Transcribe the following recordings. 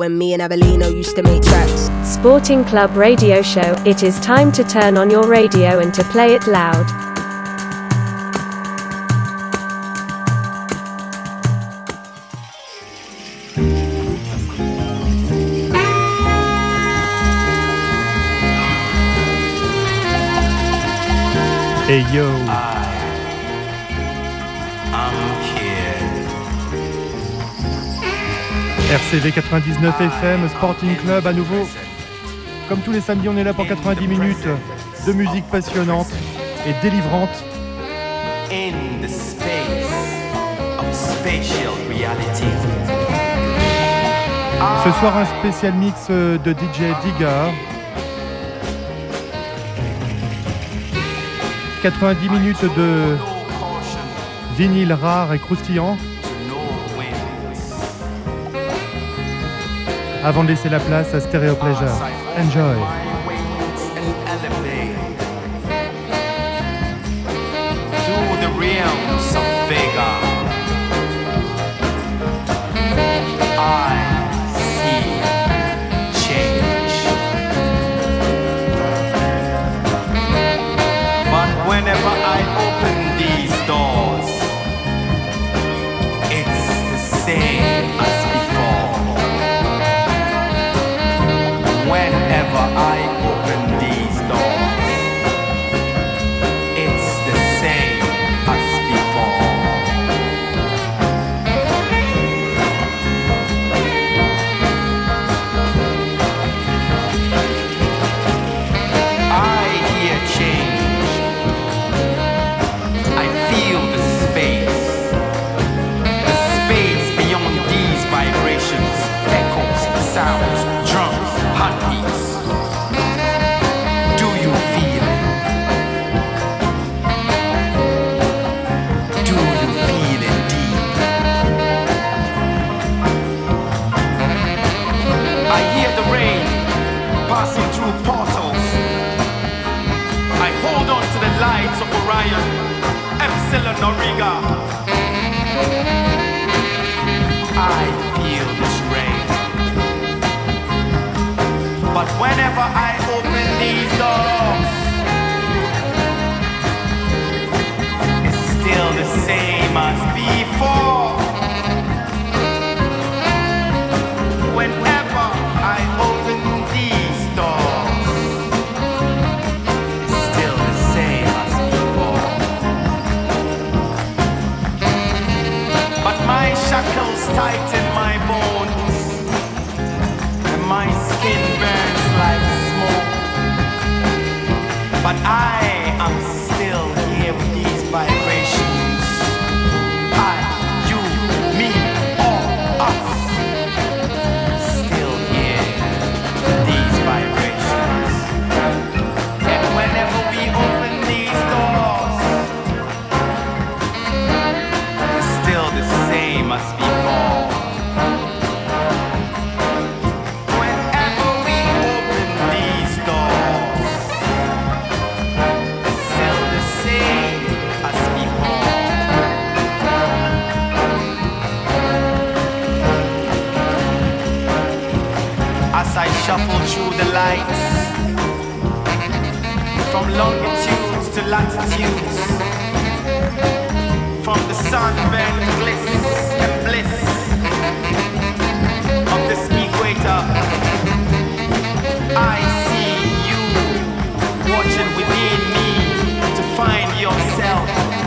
When me and Abelino used to make tracks. Sporting Club radio show. It is time to turn on your radio and to play it loud. Hey yo, ah. RCV 99 FM, Sporting Club à nouveau. Comme tous les samedis, on est là pour 90 minutes de musique passionnante et délivrante. in the space of spatial reality. Ce soir, un spécial mix euh, de DJ Digger. 90 minutes de vinyle rare et croustillant avant de laisser la place à Stereo Pleasure. Enjoy. Orion, Epsilon Origa. I feel this rain. But whenever I open these doors, it's still the same as before. But I am still here with these vibrations. The lights from longitudes to latitudes, from the sunburned bliss and bliss of this equator. I see you watching within me to find yourself.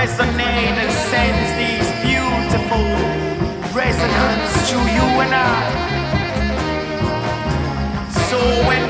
resonate and sends these beautiful resonance to you and I. So when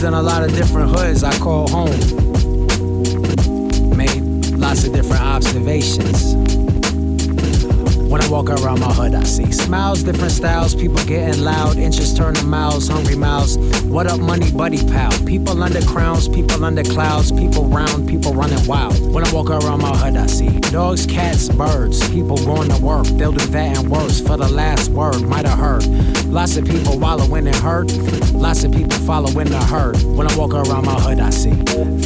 lived in a lot of different hoods I call home. Made lots of different observations. When I walk around my hood, I see smiles, different styles, people getting loud, inches turning miles, hungry mouths. What up, money, buddy, pal? People under crowns, people under clouds, people round, people running wild. When I walk around my hood, I see dogs, cats, birds, people going to work. They'll do that and worse for the last word, might have heard. Lots of people wallowing in hurt, lots of people following the herd. When I walk around my hood, I see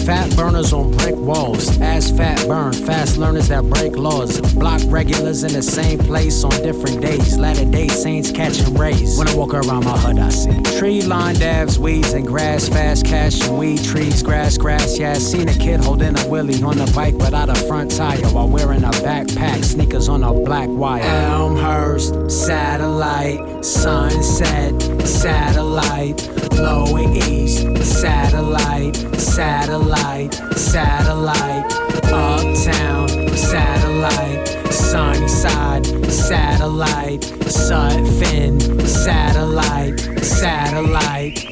fat burners on brick walls, ass fat burn, fast learners that break laws, block regulars in the same place on different days. Latter day saints catching rays. When I walk around my hood, I see tree lined davs, weeds and grass, fast cash and weed trees, grass, grass. Yeah, seen a kid holding a willy on a bike without a front tire while wearing a backpack, sneakers on a black wire. Elmhurst, satellite, sunset, satellite, blowing east, satellite, satellite, satellite, uptown, satellite, Sunnyside, satellite, Sutphin, satellite, satellite.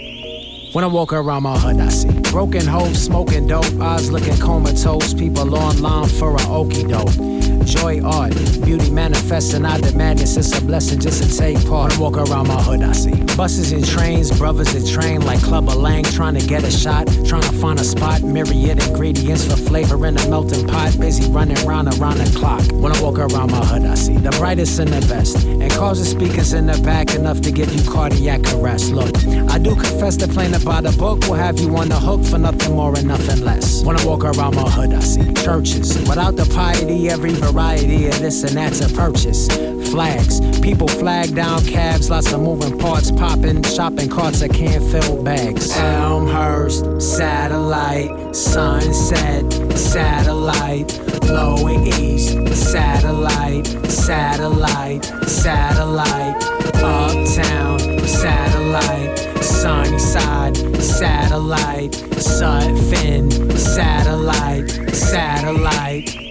When I walk around my hood, I see broken hopes, smoking dope, eyes looking comatose, people online for a okie doke. Joy art, beauty manifesting out the madness. It's a blessing just to take part. When I walk around my hood, I see buses and trains, brothers that train like Clubber Lang, trying to get a shot, trying to find a spot. Myriad ingredients for flavor in a melting pot, busy running round around the clock. When I walk around my hood, I see the brightest and the best, and cars and speakers in the back enough to give you cardiac arrest. Look, I do confess that playing about a book will have you on the hook for nothing more and nothing less. When I walk around my hood, I see churches without the piety, every variety of this and that's a purchase. Flags, people flag down cabs, lots of moving parts popping, shopping carts that can't fill bags. Elmhurst, satellite, sunset, satellite, blowing east, satellite, satellite, satellite, uptown, satellite, Sunnyside, satellite, Sutphin, satellite, satellite.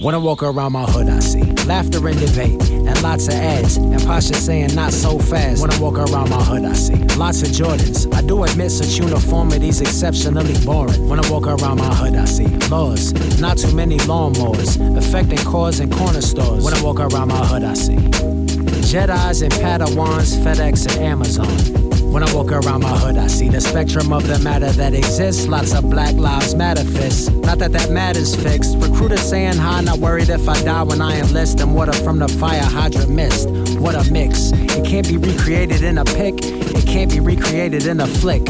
When I walk around my hood, I see laughter and debate, and lots of ads, and Pasha saying not so fast. When I walk around my hood, I see lots of Jordans. I do admit such uniformity's exceptionally boring. When I walk around my hood, I see laws, not too many lawnmowers, affecting cars and corner stores. When I walk around my hood, I see Jedi's and Padawans, FedEx and Amazon. When I walk around my hood, I see the spectrum of the matter that exists. Lots of Black Lives Matter fists. Not that that matter's fixed. Recruiters saying hi, not worried if I die when I enlist. And water from the fire hydrant mist. What a mix. It can't be recreated in a pic. It can't be recreated in a flick.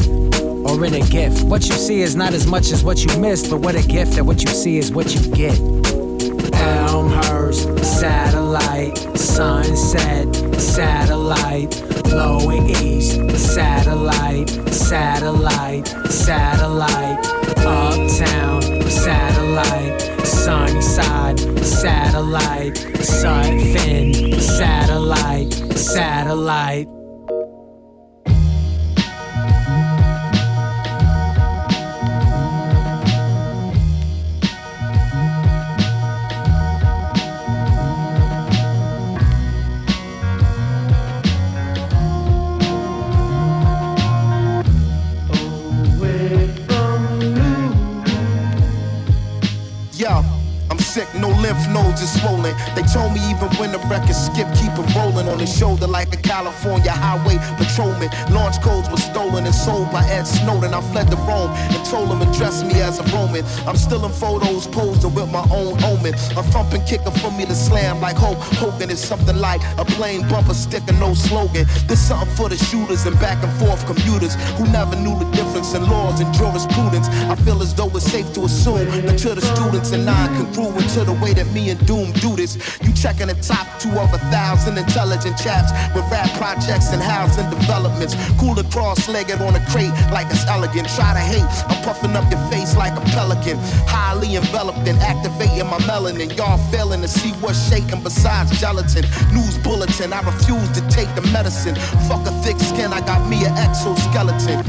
Or in a gift. What you see is not as much as what you missed, but what a gift that what you see is what you get. Elmhurst, satellite, sunset, satellite, blowing east, satellite, satellite, satellite, uptown, satellite, Sunnyside, satellite, Sutphin, satellite, satellite. Nodes swollen. They told me even when the record skip, keep it rolling on his shoulder like a California highway patrolman. Launch codes were stolen and sold by Ed Snowden. I fled to Rome and told him address me as a Roman. I'm still in photos posing with my own omen. A thumping kicker for me to slam like Hulk Hogan is something like a plain bumper sticker, no slogan. This something for the shooters and back and forth commuters who never knew the difference in laws and jurisprudence. I feel as though it's safe to assume that to the students and non-congruent to the way that me and Doom do this. You checking the top two of a thousand intelligent chaps with rap projects and housing developments. Cooler cross-legged on a crate like it's elegant. Try to hate, I'm puffing up your face like a pelican. Highly enveloped and activating my melanin. Y'all failing to see what's shaking besides gelatin. News bulletin, I refuse to take the medicine. Fuck a thick skin, I got me an exoskeleton.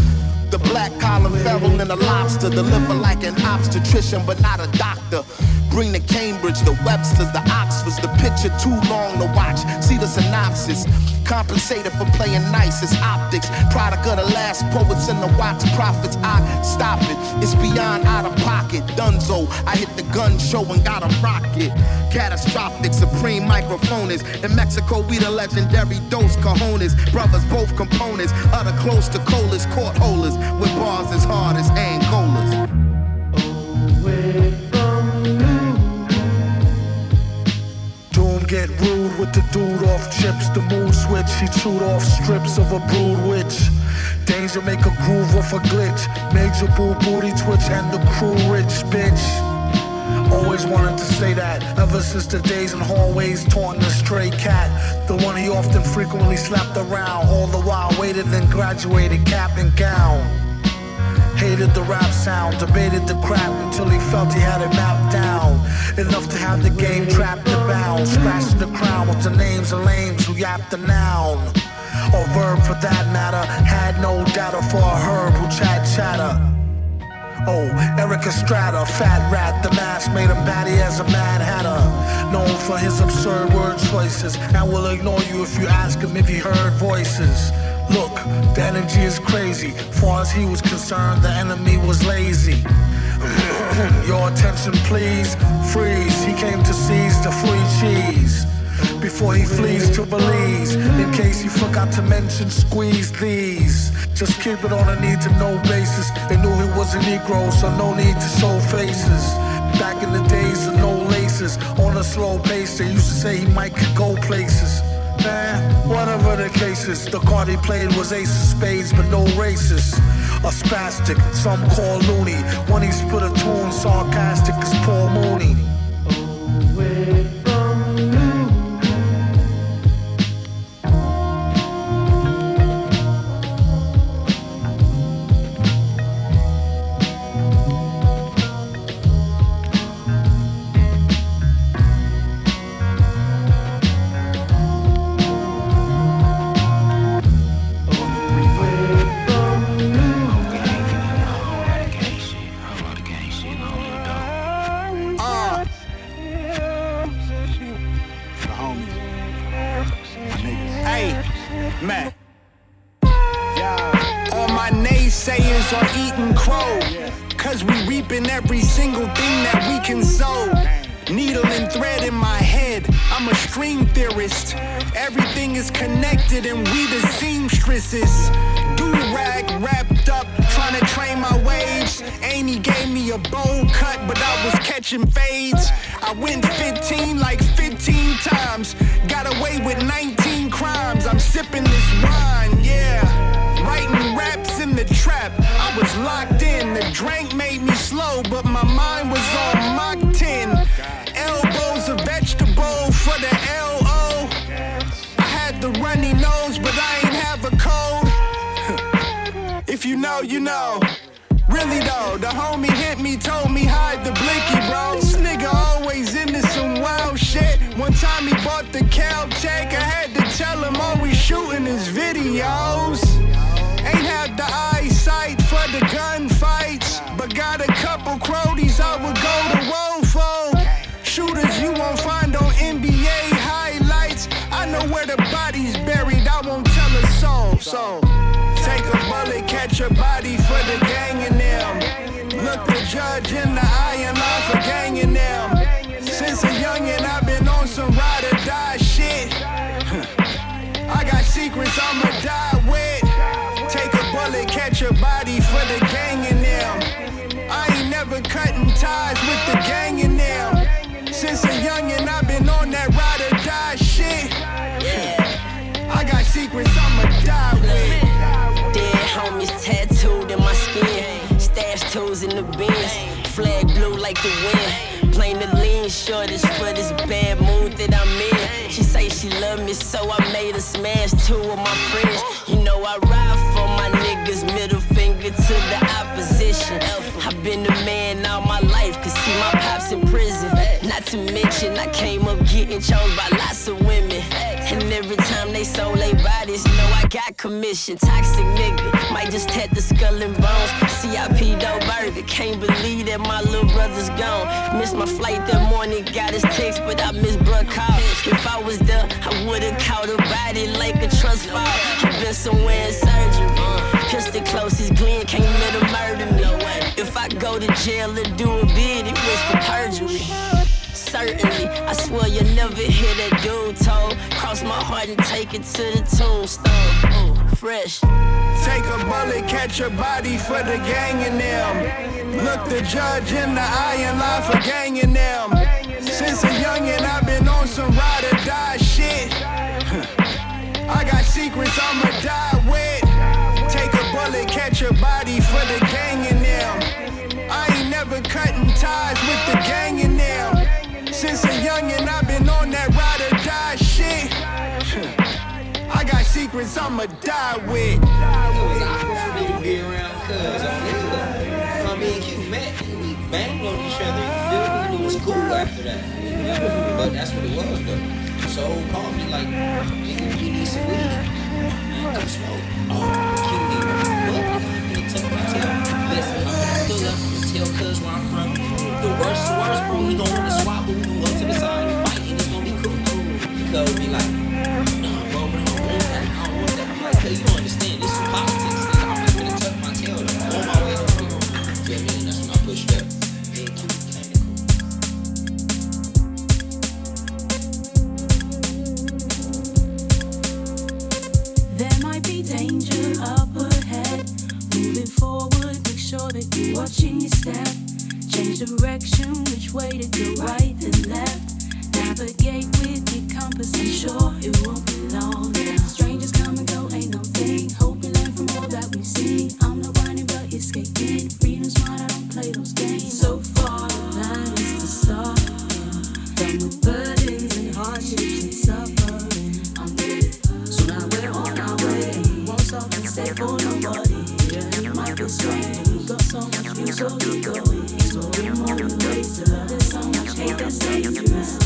The black collar feral and a lobster. Deliver like an obstetrician, but not a doctor. Bring the Cambridge, the Websters, the Oxfords, the picture too long to watch. See the synopsis. Compensated for playing nice as optics. Product of the last poets and the wax prophets. I stop it. It's beyond out of pocket. Dunzo. I hit the gun show and got a rocket. Catastrophic, supreme microphonist. In Mexico, we the legendary Dos Cajones. Brothers, both components. other close to colas, court holders. With bars as hard as Angolas. Get rude with the dude off chips. The mood switch, he chewed off strips of a brood witch. Danger make a groove off a glitch. Major boo booty twitch and the crew rich bitch. Always wanted to say that ever since the days in hallways taunting a stray cat. The one he often frequently slapped around, all the while waited and graduated cap and gown. Hated the rap sound, debated the crap until he felt he had it mapped down. Enough to have the game trapped and bound. Scratching the crown with the names of lames who yapped the noun. Or verb for that matter. Had no data for a herb who chat chatter. Oh, Erik Estrada, fat rat, the mask made him batty as a mad hatter. Known for his absurd word choices, and will ignore you if you ask him if he heard voices. Look, the energy is crazy. Far as he was concerned, the enemy was lazy. Your attention, please. Freeze. He came to seize the free cheese before he flees to Belize. In case you forgot to mention, squeeze these. Just keep it on a need to know basis. They knew he was a Negro, so no need to show faces. Back in the days of no laces, on a slow pace, they used to say he might could go places. Man, whatever the cases, the card he played was ace of spades, but no races. A spastic, some call loony. When he spit a tune, sarcastic as Paul Mooney. Seamstresses. Like the wind. Plain lean short is for this bad mood that I'm in. She say she love me, so I made her smash two of my friends. You know I ride for my niggas, middle finger to the opposition. I've been the man all my life, cause see my pops in prison. Not to mention, I came up getting chose by lots of women. And every time they sold their bodies, know I got commission. Toxic nigga, might just tat the skull and bones. CIP dough burger, can't believe that my little brother's gone. Missed my flight that morning, got his text, but I missed bruh call. If I was there, I would've caught a body like a trust fall. I been somewhere in surgery. Pistol closest, Glenn can't let him murder me. If I go to jail and do a bid, it was for perjury. Certainly, I swear you'll never hear that dude told. Cross my heart and take it to the tombstone. Ooh, fresh. Take a bullet, catch a body for the gang in them. Look the judge in the eye and lie for gang in them. Since a youngin', I've been on some ride or die shit. I got secrets I'ma die with. Take a bullet, catch a body for the gang in them. I ain't never cutting ties with the gang in them. Since a youngin', I've secrets I'ma die with. Me to be around cuz on it. When me and met, we banged on each other, you feel me? It was cool after that. You know? But that's what it was though. So called me like, nigga, we need some weed. Man, come smoke. Oh, Q need what? I'm gonna tuck my tail. Listen, I'm gonna pull up and tell cuz where I'm from. The worst, the worst, bro, we gon' want to swap, but we gon' go to the side and fight, and it's gonna be cool. Cuz be like, you don't understand. This is politics. I'm gonna my tail? And and. There might be danger up ahead. Moving forward, make sure that you're watching your step. Change direction, which way right and left. Navigate with your compass, I'm sure it won't be long now. So we going. Exploring more new ways to love. There's so much hate dangerous. There's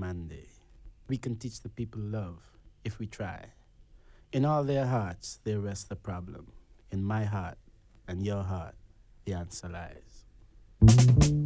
a We can teach the people love if we try. In all their hearts, there rests the problem. In my heart and your heart, the answer lies.